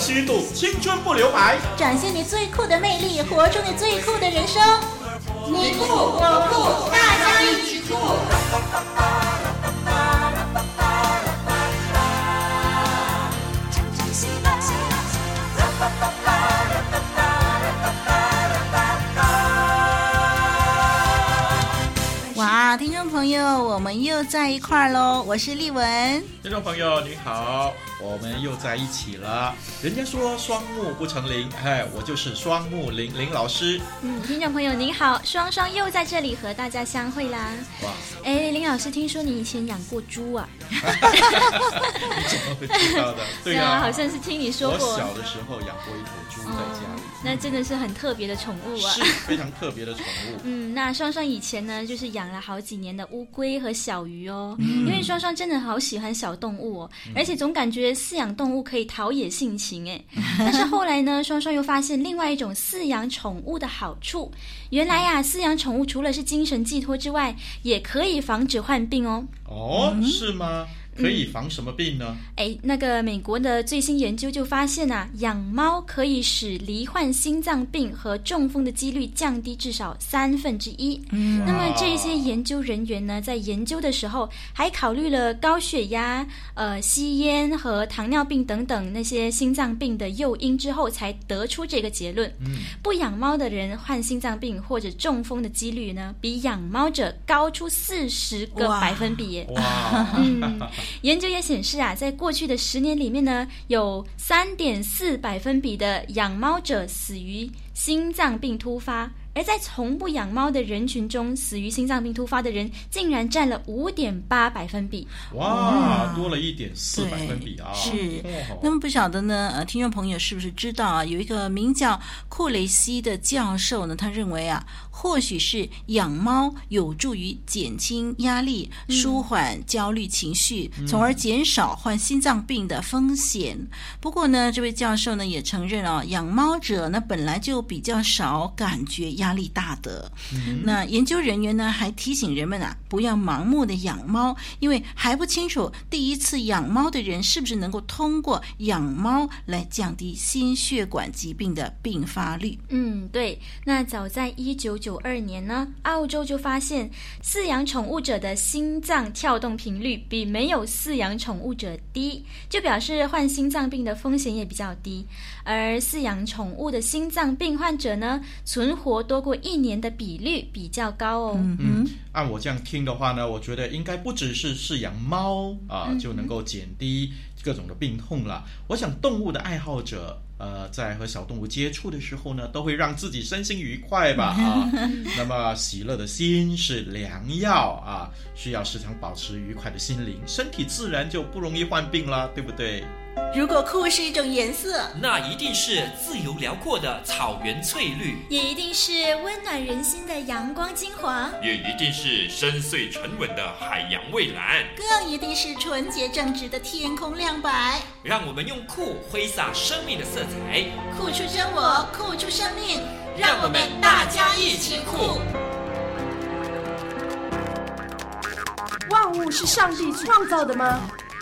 虚度，青春不留白，展现你最酷的魅力，活出你最酷的人生。你酷我酷，大家一起酷！哇，听众朋友，我们又在一块儿喽！我是丽文。听众朋友，你好。我们又在一起了。人家说双目不成林，哎，我就是双目林林老师。嗯，听众朋友您好，双双又在这里和大家相会啦。哇，哎，林老师，听说你以前养过猪啊？你怎么会知道的？对啊，好像是听你说过。我小的时候养过一头猪在家里。哦，那真的是很特别的宠物啊，是非常特别的宠物。嗯，那双双以前呢，就是养了好几年的乌龟和小鱼哦，嗯，因为双双真的好喜欢小动物哦，而且总感觉。饲养动物可以陶冶性情，哎，但是后来呢，双双又发现另外一种饲养宠物的好处。原来呀、饲养宠物除了是精神寄托之外，也可以防止患病哦。哦，是吗？可以防什么病呢？哎，那个美国的最新研究就发现啊，养猫可以使罹患心脏病和中风的几率降低至少三分之一。嗯，那么这些研究人员呢，在研究的时候还考虑了高血压、呃吸烟和糖尿病等等那些心脏病的诱因之后，才得出这个结论。嗯，不养猫的人患心脏病或者中风的几率呢，比养猫者高出四十个百分比哇嗯。研究也显示啊，在过去的十年里面呢，有三点四百分比的养猫者死于心脏病突发。而在从不养猫的人群中，死于心脏病突发的人竟然占了五点八百分比。哇，多了一点四百分比啊！是。那么不晓得呢？呃，听众朋友是不是知道啊？有一个名叫库雷西的教授呢，他认为啊，或许是养猫有助于减轻压力、舒缓焦虑情绪，嗯、从而减少患心脏病的风险。不过呢，这位教授呢也承认啊，养猫者呢本来就比较少感觉。压力大的，嗯、那研究人员呢还提醒人们啊，不要盲目的养猫，因为还不清楚第一次养猫的人是不是能够通过养猫来降低心血管疾病的并发率。嗯，对。那早在一九九二年呢，澳洲就发现饲养宠物者的心脏跳动频率比没有饲养宠物者低，就表示患心脏病的风险也比较低。而饲养宠物的心脏病患者呢，存活多过一年的比率比较高哦。嗯，按我这样听的话呢，我觉得应该不只是饲养猫啊、呃，就能够减低各种的病痛了。我想动物的爱好者，呃，在和小动物接触的时候呢，都会让自己身心愉快吧 啊。那么喜乐的心是良药啊，需要时常保持愉快的心灵，身体自然就不容易患病了，对不对？如果酷是一种颜色，那一定是自由辽阔的草原翠绿，也一定是温暖人心的阳光金黄，也一定是深邃沉稳的海洋蔚蓝，更一定是纯洁正直的天空亮白。让我们用酷挥洒生命的色彩，酷出真我，酷出生命，让我们大家一起酷。万物是上帝创造的吗？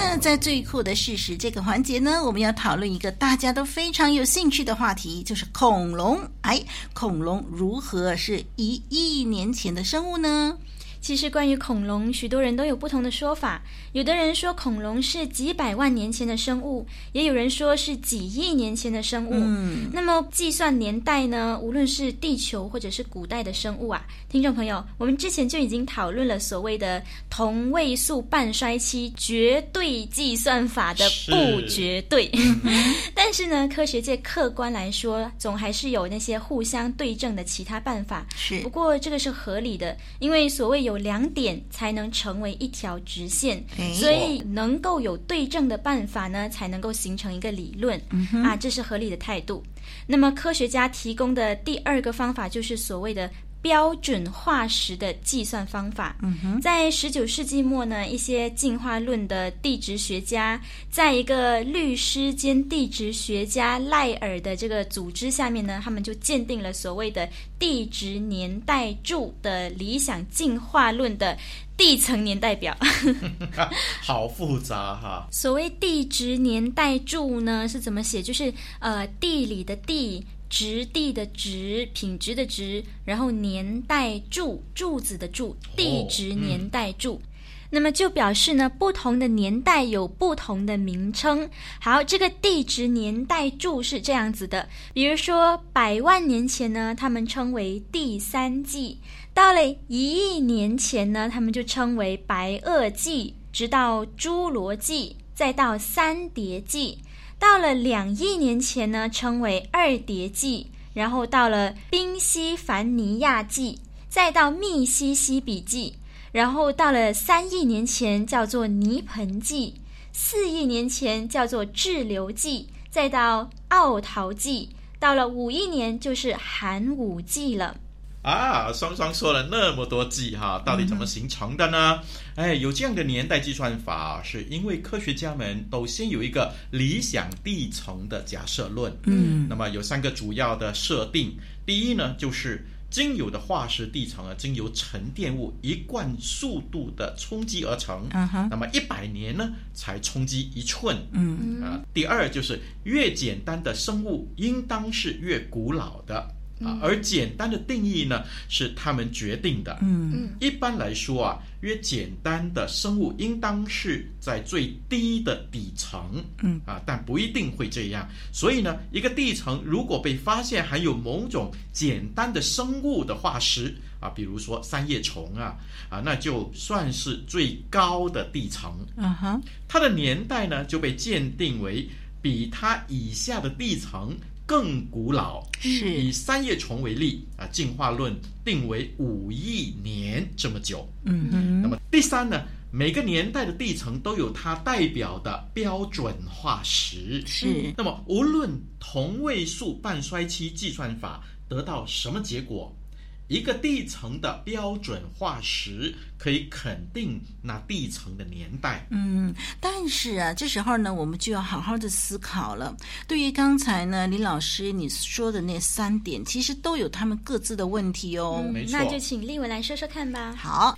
那，在最酷的事实这个环节呢，我们要讨论一个大家都非常有兴趣的话题，就是恐龙。哎，恐龙如何是一亿年前的生物呢？其实关于恐龙，许多人都有不同的说法。有的人说恐龙是几百万年前的生物，也有人说是几亿年前的生物。嗯，那么计算年代呢？无论是地球或者是古代的生物啊，听众朋友，我们之前就已经讨论了所谓的同位素半衰期绝对计算法的不绝对。但是呢，科学界客观来说，总还是有那些互相对证的其他办法。是，不过这个是合理的，因为所谓有。有两点才能成为一条直线，所以能够有对症的办法呢，才能够形成一个理论。嗯、啊，这是合理的态度。那么科学家提供的第二个方法就是所谓的标准化石的计算方法。嗯哼，在十九世纪末呢，一些进化论的地质学家，在一个律师兼地质学家赖尔的这个组织下面呢，他们就鉴定了所谓的地质年代柱的理想进化论的地层年代表。好复杂哈！所谓地质年代柱呢，是怎么写？就是呃，地理的地。质地的质，品质的质，然后年代柱，柱子的柱，地质年代柱。哦嗯、那么就表示呢，不同的年代有不同的名称。好，这个地质年代柱是这样子的，比如说百万年前呢，他们称为第三纪；到了一亿年前呢，他们就称为白垩纪，直到侏罗纪，再到三叠纪。到了两亿年前呢，称为二叠纪，然后到了宾夕凡尼亚纪，再到密西西比纪，然后到了三亿年前叫做泥盆纪，四亿年前叫做志留纪，再到奥陶纪，到了五亿年就是寒武纪了。啊，双双说了那么多计哈，到底怎么形成的呢？嗯、哎，有这样的年代计算法，是因为科学家们都先有一个理想地层的假设论。嗯，那么有三个主要的设定。第一呢，就是经有的化石地层啊，经由沉淀物一贯速度的冲击而成。嗯哼，那么一百年呢，才冲击一寸。嗯啊，第二就是越简单的生物，应当是越古老的。啊，而简单的定义呢，是他们决定的。嗯嗯，一般来说啊，越简单的生物应当是在最低的底层。嗯啊，但不一定会这样。所以呢，一个地层如果被发现含有某种简单的生物的化石啊，比如说三叶虫啊啊，那就算是最高的地层。啊哈，它的年代呢就被鉴定为比它以下的地层。更古老，是以三叶虫为例啊，进化论定为五亿年这么久。嗯嗯。那么第三呢，每个年代的地层都有它代表的标准化石。是。那么无论同位素半衰期计算法得到什么结果。一个地层的标准化石可以肯定那地层的年代。嗯，但是啊，这时候呢，我们就要好好的思考了。对于刚才呢，李老师你说的那三点，其实都有他们各自的问题哦。嗯，没错。那就请立文来说说看吧。好，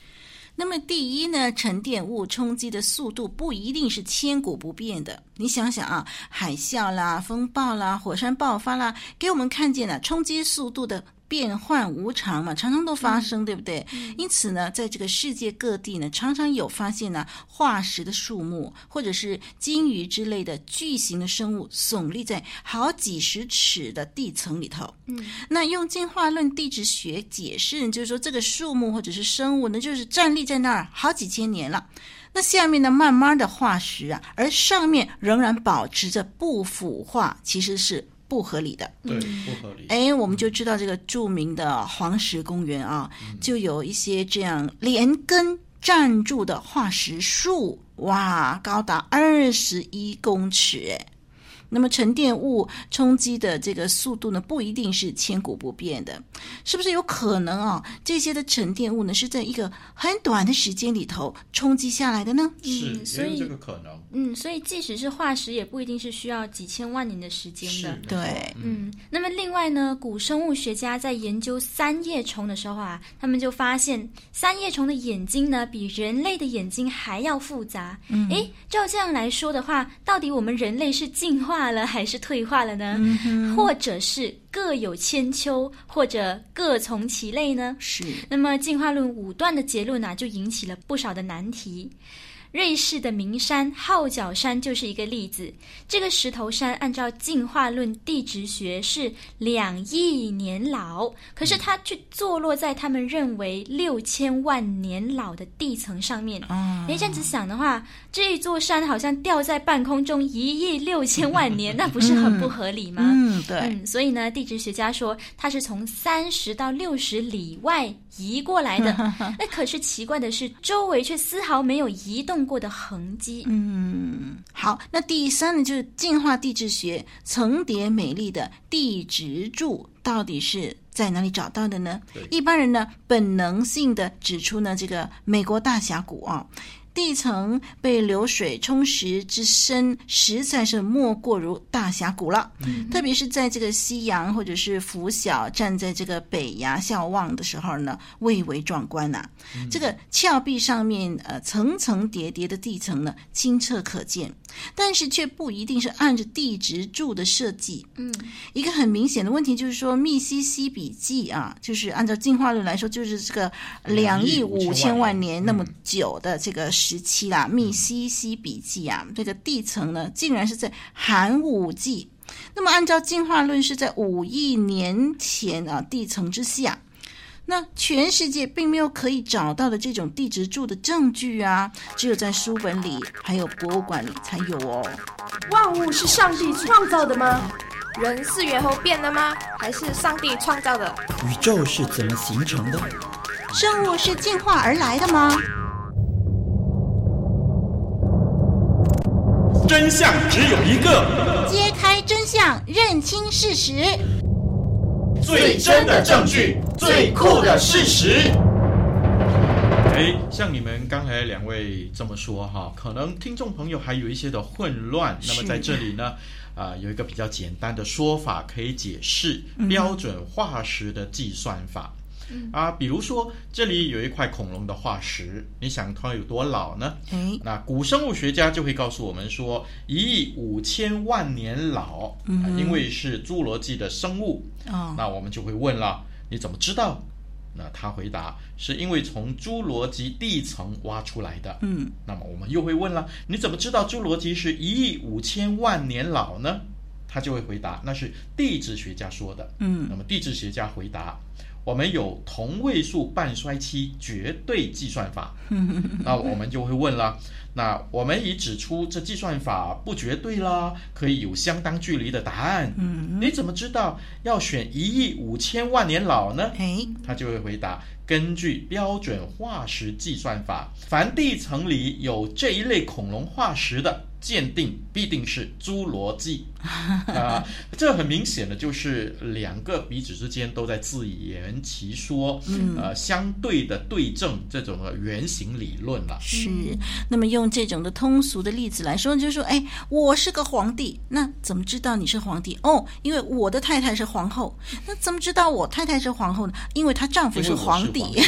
那么第一呢，沉淀物冲击的速度不一定是千古不变的。你想想啊，海啸啦、风暴啦、火山爆发啦，给我们看见了冲击速度的。变幻无常嘛，常常都发生，嗯、对不对？嗯、因此呢，在这个世界各地呢，常常有发现呢化石的树木，或者是鲸鱼之类的巨型的生物耸立在好几十尺的地层里头。嗯，那用进化论地质学解释，就是说这个树木或者是生物呢，就是站立在那儿好几千年了。那下面呢，慢慢的化石啊，而上面仍然保持着不腐化，其实是。不合理的，对，不合理。哎，我们就知道这个著名的黄石公园啊，嗯、就有一些这样连根站住的化石树，哇，高达二十一公尺，哎。那么沉淀物冲击的这个速度呢，不一定是千古不变的，是不是有可能啊？这些的沉淀物呢，是在一个很短的时间里头冲击下来的呢？是，所以这个可能。嗯，所以即使是化石，也不一定是需要几千万年的时间的。对，嗯。那么另外呢，古生物学家在研究三叶虫的时候啊，他们就发现三叶虫的眼睛呢，比人类的眼睛还要复杂。嗯，诶，照这样来说的话，到底我们人类是进化了还是退化了呢？嗯、或者是各有千秋，或者各从其类呢？是。那么进化论武断的结论呢、啊，就引起了不少的难题。瑞士的名山号角山就是一个例子。这个石头山按照进化论地质学是两亿年老，可是它却坐落在他们认为六千万年老的地层上面。哎、嗯，这样子想的话，这一座山好像吊在半空中一亿六千万年，那不是很不合理吗？嗯，对。嗯，所以呢，地质学家说它是从三十到六十里外移过来的。那可是奇怪的是，周围却丝毫没有移动过的痕迹。嗯，好，那第三呢，就是进化地质学层叠美丽的地质柱到底是在哪里找到的呢？一般人呢，本能性的指出呢，这个美国大峡谷啊。地层被流水冲蚀之深，实在是莫过如大峡谷了。嗯、特别是在这个夕阳或者是拂晓，站在这个北崖眺望的时候呢，蔚为壮观呐、啊。嗯、这个峭壁上面，呃，层层叠叠的地层呢，清澈可见。但是却不一定是按着地质柱的设计。嗯，一个很明显的问题就是说，密西西比记啊，就是按照进化论来说，就是这个两亿五千万年那么久的这个时期啦。密西西比记啊，这个地层呢，竟然是在寒武纪。那么按照进化论是在五亿年前啊，地层之下。那全世界并没有可以找到的这种地质柱的证据啊，只有在书本里还有博物馆里才有哦。万物是上帝创造的吗？人是猿猴变的吗？还是上帝创造的？宇宙是怎么形成的？生物是进化而来的吗？真相只有一个，揭开真相，认清事实。最真的证据，最酷的事实。哎，像你们刚才两位这么说哈，可能听众朋友还有一些的混乱。那么在这里呢，啊、呃，有一个比较简单的说法可以解释标准化石的计算法。啊，比如说这里有一块恐龙的化石，你想它有多老呢？哎，那古生物学家就会告诉我们说一亿五千万年老，因为是侏罗纪的生物。哦，那我们就会问了，你怎么知道？那他回答是因为从侏罗纪地层挖出来的。嗯，那么我们又会问了，你怎么知道侏罗纪是一亿五千万年老呢？他就会回答，那是地质学家说的。嗯，那么地质学家回答。我们有同位素半衰期绝对计算法，那我们就会问了，那我们已指出这计算法不绝对啦，可以有相当距离的答案。你怎么知道要选一亿五千万年老呢？他就会回答，根据标准化石计算法，凡地层里有这一类恐龙化石的。鉴定必定是侏罗纪 啊，这很明显的就是两个彼此之间都在自圆其说，嗯、呃，相对的对证这种的原型理论了。是，那么用这种的通俗的例子来说，就是说，哎，我是个皇帝，那怎么知道你是皇帝？哦，因为我的太太是皇后。那怎么知道我太太是皇后呢？因为她丈夫是皇帝。皇帝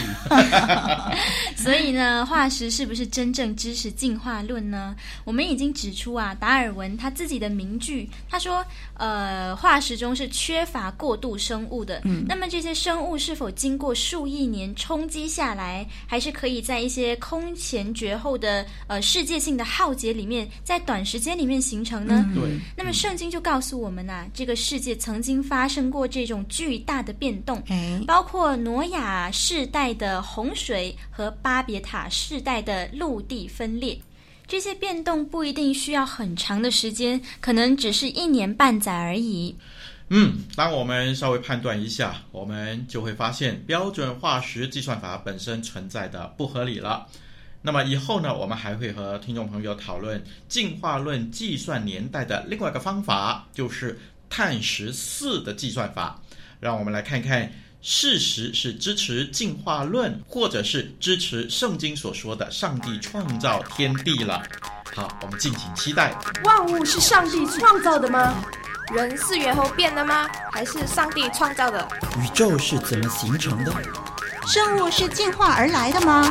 所以呢，化石是不是真正支持进化论呢？我们已经。指出啊，达尔文他自己的名句，他说，呃，化石中是缺乏过渡生物的。嗯，那么这些生物是否经过数亿年冲击下来，还是可以在一些空前绝后的呃世界性的浩劫里面，在短时间里面形成呢？对。那么圣经就告诉我们啊，这个世界曾经发生过这种巨大的变动，包括挪亚世代的洪水和巴别塔世代的陆地分裂。这些变动不一定需要很长的时间，可能只是一年半载而已。嗯，当我们稍微判断一下，我们就会发现标准化石计算法本身存在的不合理了。那么以后呢，我们还会和听众朋友讨论进化论计算年代的另外一个方法，就是碳十四的计算法。让我们来看看。事实是支持进化论，或者是支持圣经所说的上帝创造天地了。好，我们敬请期待。万物是上帝创造的吗？人是猿猴变的吗？还是上帝创造的？宇宙是怎么形成的？生物是进化而来的吗？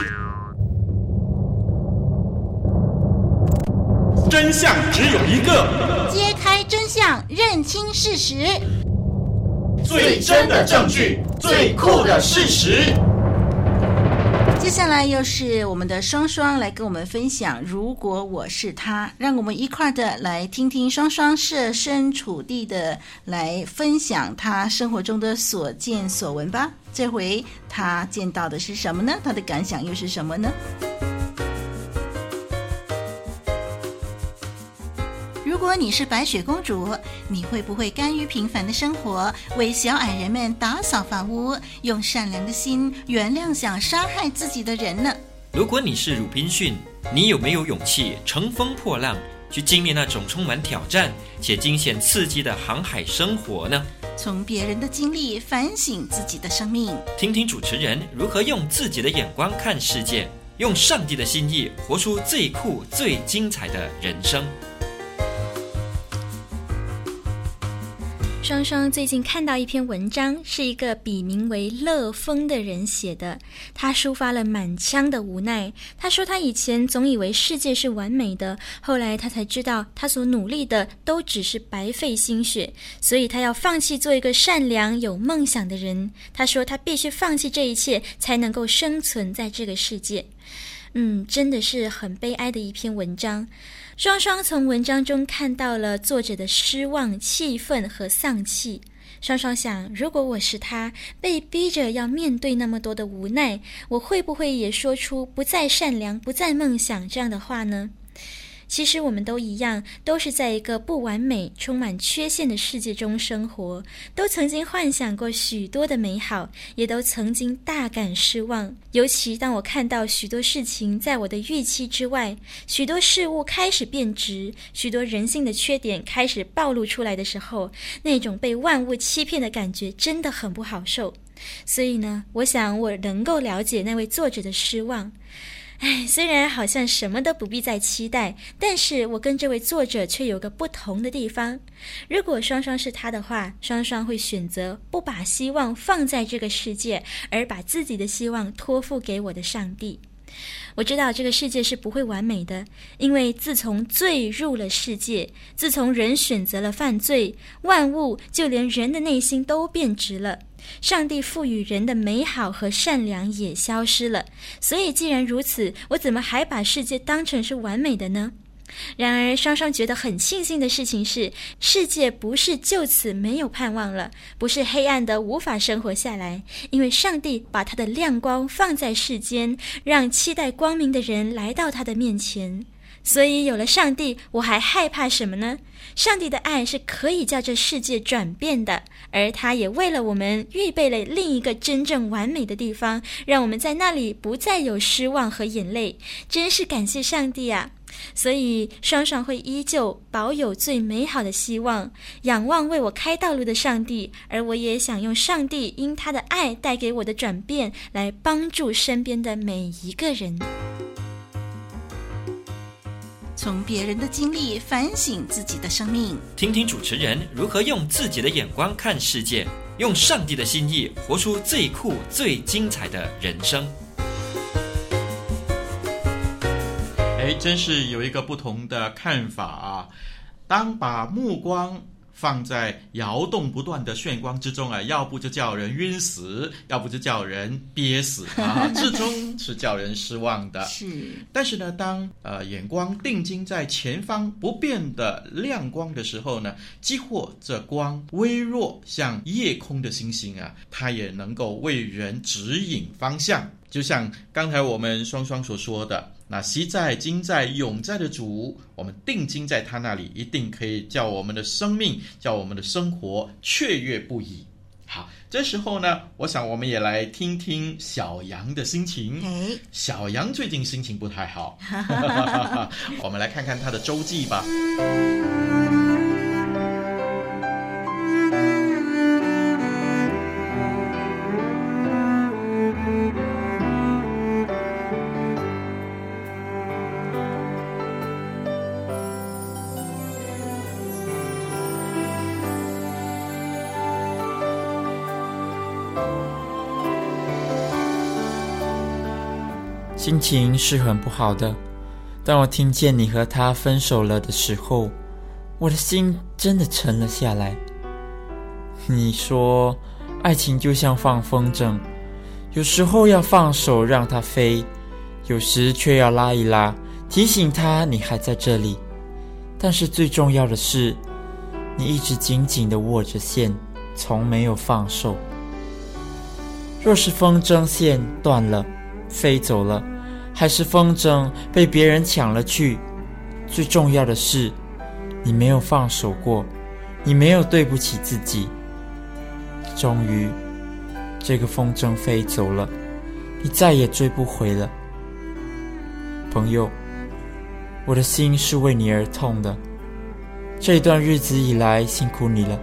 真相只有一个，揭开真相，认清事实。最真的证据，最酷的事实。接下来又是我们的双双来跟我们分享。如果我是他，让我们一块的来听听双双设身处地的来分享他生活中的所见所闻吧。这回他见到的是什么呢？他的感想又是什么呢？如果你是白雪公主，你会不会甘于平凡的生活，为小矮人们打扫房屋，用善良的心原谅想杀害自己的人呢？如果你是鲁滨逊，你有没有勇气乘风破浪，去经历那种充满挑战且惊险刺激的航海生活呢？从别人的经历反省自己的生命，听听主持人如何用自己的眼光看世界，用上帝的心意活出最酷、最精彩的人生。双双最近看到一篇文章，是一个笔名为乐风的人写的。他抒发了满腔的无奈。他说他以前总以为世界是完美的，后来他才知道他所努力的都只是白费心血，所以他要放弃做一个善良有梦想的人。他说他必须放弃这一切，才能够生存在这个世界。嗯，真的是很悲哀的一篇文章。双双从文章中看到了作者的失望、气愤和丧气。双双想，如果我是他，被逼着要面对那么多的无奈，我会不会也说出“不再善良，不再梦想”这样的话呢？其实我们都一样，都是在一个不完美、充满缺陷的世界中生活，都曾经幻想过许多的美好，也都曾经大感失望。尤其当我看到许多事情在我的预期之外，许多事物开始变质，许多人性的缺点开始暴露出来的时候，那种被万物欺骗的感觉真的很不好受。所以呢，我想我能够了解那位作者的失望。唉，虽然好像什么都不必再期待，但是我跟这位作者却有个不同的地方。如果双双是他的话，双双会选择不把希望放在这个世界，而把自己的希望托付给我的上帝。我知道这个世界是不会完美的，因为自从罪入了世界，自从人选择了犯罪，万物就连人的内心都变质了。上帝赋予人的美好和善良也消失了，所以既然如此，我怎么还把世界当成是完美的呢？然而，双双觉得很庆幸的事情是，世界不是就此没有盼望了，不是黑暗的无法生活下来，因为上帝把他的亮光放在世间，让期待光明的人来到他的面前。所以有了上帝，我还害怕什么呢？上帝的爱是可以叫这世界转变的，而他也为了我们预备了另一个真正完美的地方，让我们在那里不再有失望和眼泪。真是感谢上帝啊！所以双双会依旧保有最美好的希望，仰望为我开道路的上帝，而我也想用上帝因他的爱带给我的转变，来帮助身边的每一个人。从别人的经历反省自己的生命，听听主持人如何用自己的眼光看世界，用上帝的心意活出最酷、最精彩的人生。哎，真是有一个不同的看法啊！当把目光放在摇动不断的炫光之中啊，要不就叫人晕死，要不就叫人憋死啊，最终是叫人失望的。是，但是呢，当呃眼光定睛在前方不变的亮光的时候呢，即或这光微弱，像夜空的星星啊，它也能够为人指引方向。就像刚才我们双双所说的。那昔在、今在、永在的主，我们定睛在他那里，一定可以叫我们的生命、叫我们的生活雀跃不已。好，这时候呢，我想我们也来听听小羊的心情。哎，小羊最近心情不太好，我们来看看他的周记吧。心情是很不好的。当我听见你和他分手了的时候，我的心真的沉了下来。你说，爱情就像放风筝，有时候要放手让它飞，有时却要拉一拉，提醒他你还在这里。但是最重要的是，你一直紧紧地握着线，从没有放手。若是风筝线断了，飞走了。还是风筝被别人抢了去。最重要的是，你没有放手过，你没有对不起自己。终于，这个风筝飞走了，你再也追不回了。朋友，我的心是为你而痛的。这段日子以来，辛苦你了。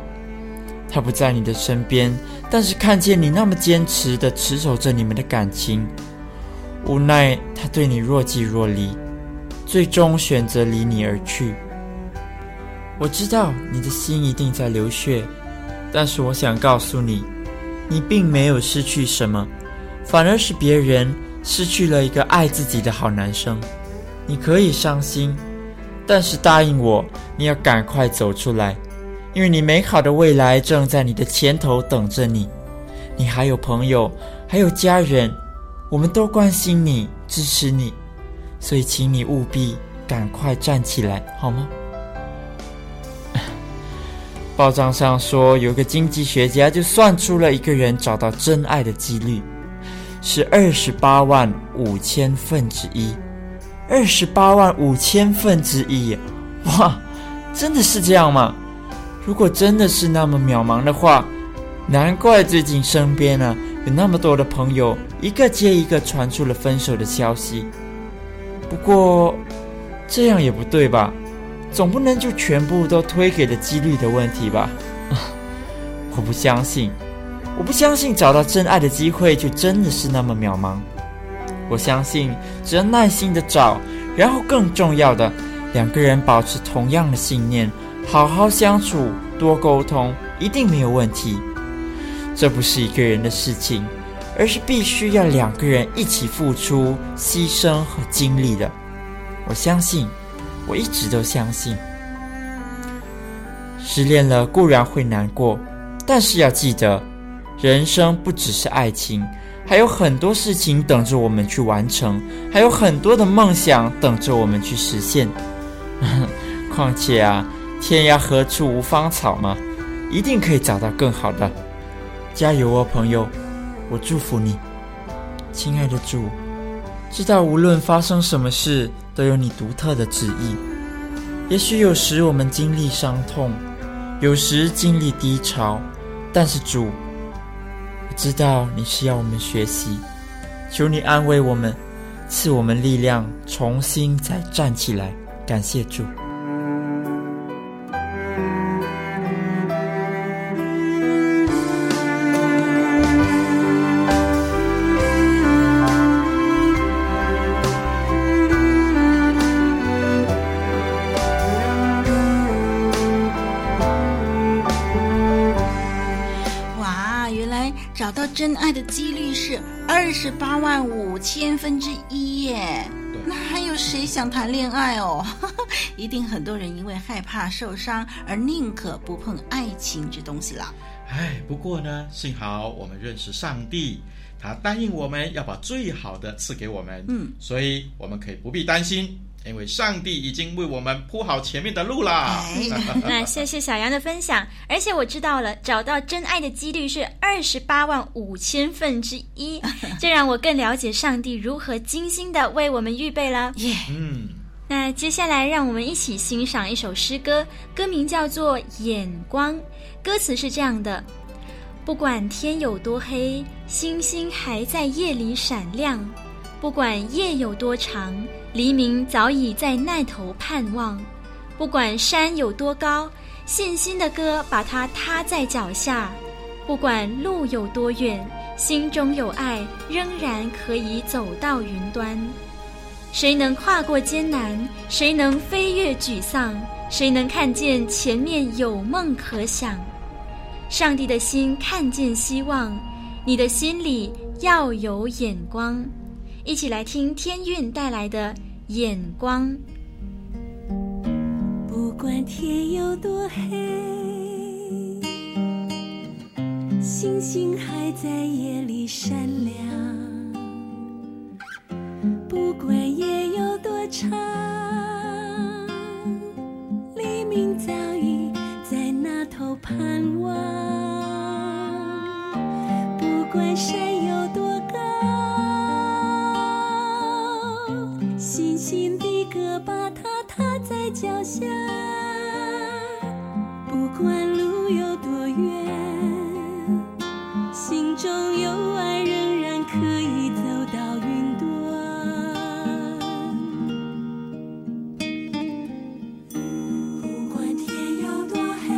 他不在你的身边，但是看见你那么坚持地持守着你们的感情，无奈他对你若即若离，最终选择离你而去。我知道你的心一定在流血，但是我想告诉你，你并没有失去什么，反而是别人失去了一个爱自己的好男生。你可以伤心，但是答应我，你要赶快走出来。因为你美好的未来正在你的前头等着你，你还有朋友，还有家人，我们都关心你，支持你，所以请你务必赶快站起来，好吗？报章上说，有个经济学家就算出了一个人找到真爱的几率，是二十八万五千分之一，二十八万五千分之一，哇，真的是这样吗？如果真的是那么渺茫的话，难怪最近身边呢有那么多的朋友一个接一个传出了分手的消息。不过这样也不对吧？总不能就全部都推给了几率的问题吧？我不相信，我不相信找到真爱的机会就真的是那么渺茫。我相信只要耐心的找，然后更重要的，两个人保持同样的信念。好好相处，多沟通，一定没有问题。这不是一个人的事情，而是必须要两个人一起付出、牺牲和经历的。我相信，我一直都相信。失恋了固然会难过，但是要记得，人生不只是爱情，还有很多事情等着我们去完成，还有很多的梦想等着我们去实现。况且啊。天涯何处无芳草嘛，一定可以找到更好的。加油哦，朋友！我祝福你，亲爱的主，知道无论发生什么事，都有你独特的旨意。也许有时我们经历伤痛，有时经历低潮，但是主，我知道你是要我们学习，求你安慰我们，赐我们力量，重新再站起来。感谢主。千分之一耶，那还有谁想谈恋爱哦？一定很多人因为害怕受伤而宁可不碰爱情这东西了。哎，不过呢，幸好我们认识上帝，他答应我们要把最好的赐给我们，嗯，所以我们可以不必担心。因为上帝已经为我们铺好前面的路啦。那谢谢小杨的分享，而且我知道了，找到真爱的几率是二十八万五千分之一，这让我更了解上帝如何精心的为我们预备了。耶，嗯。那接下来让我们一起欣赏一首诗歌，歌名叫做《眼光》，歌词是这样的：不管天有多黑，星星还在夜里闪亮；不管夜有多长。黎明早已在那头盼望，不管山有多高，信心的歌把它踏在脚下；不管路有多远，心中有爱，仍然可以走到云端。谁能跨过艰难？谁能飞越沮丧？谁能看见前面有梦可想？上帝的心看见希望，你的心里要有眼光。一起来听天韵带来的眼光。不管天有多黑，星星还在夜里闪亮。不管夜有多长，黎明早已在那头盼望。不管山有。脚下不管路有多远心中有爱仍然可以走到云端。不管天有多黑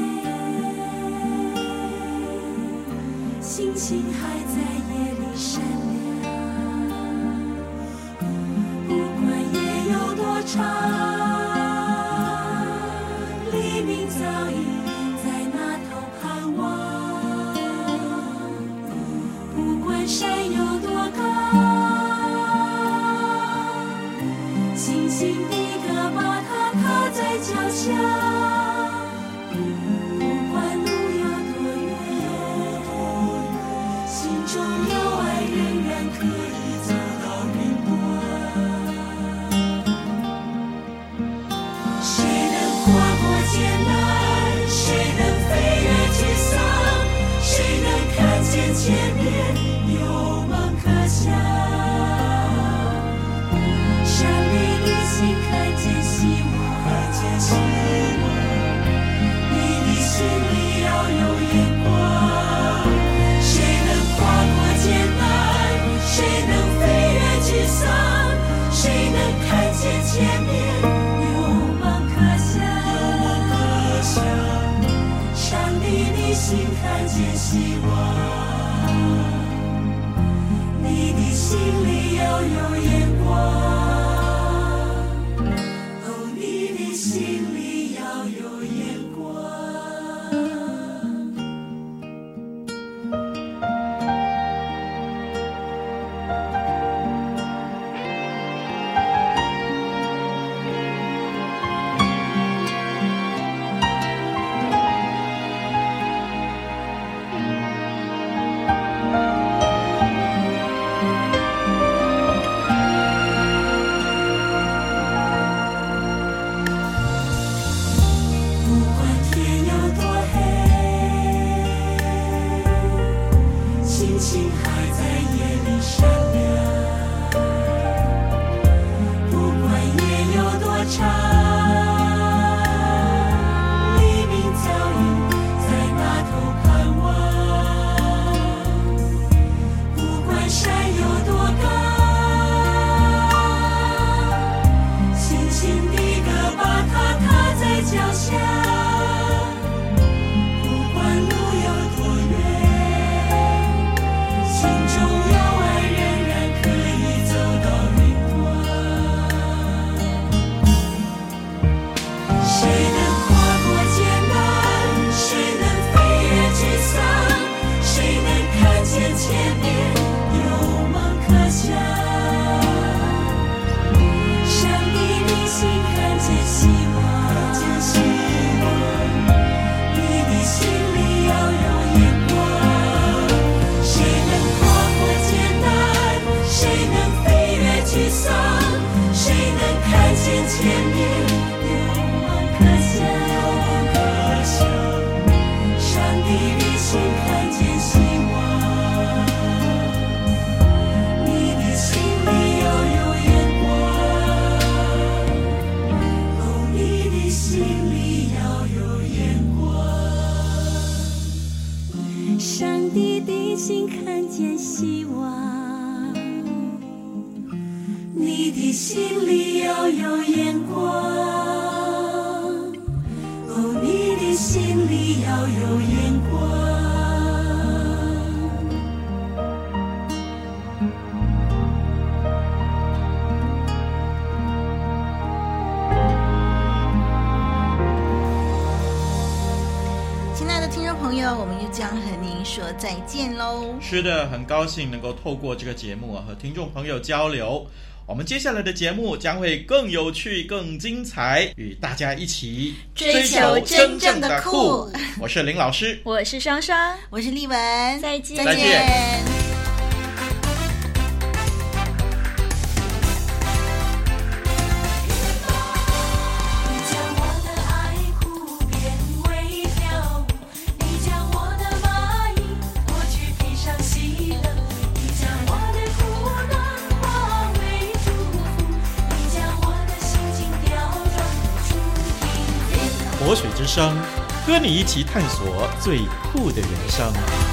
星星还在夜里闪亮。不管夜有多长说再见喽！是的，很高兴能够透过这个节目啊，和听众朋友交流。我们接下来的节目将会更有趣、更精彩，与大家一起追求真正的酷。我是林老师，我是双双，我是丽文，再见，再见。活水之声，和你一起探索最酷的人生。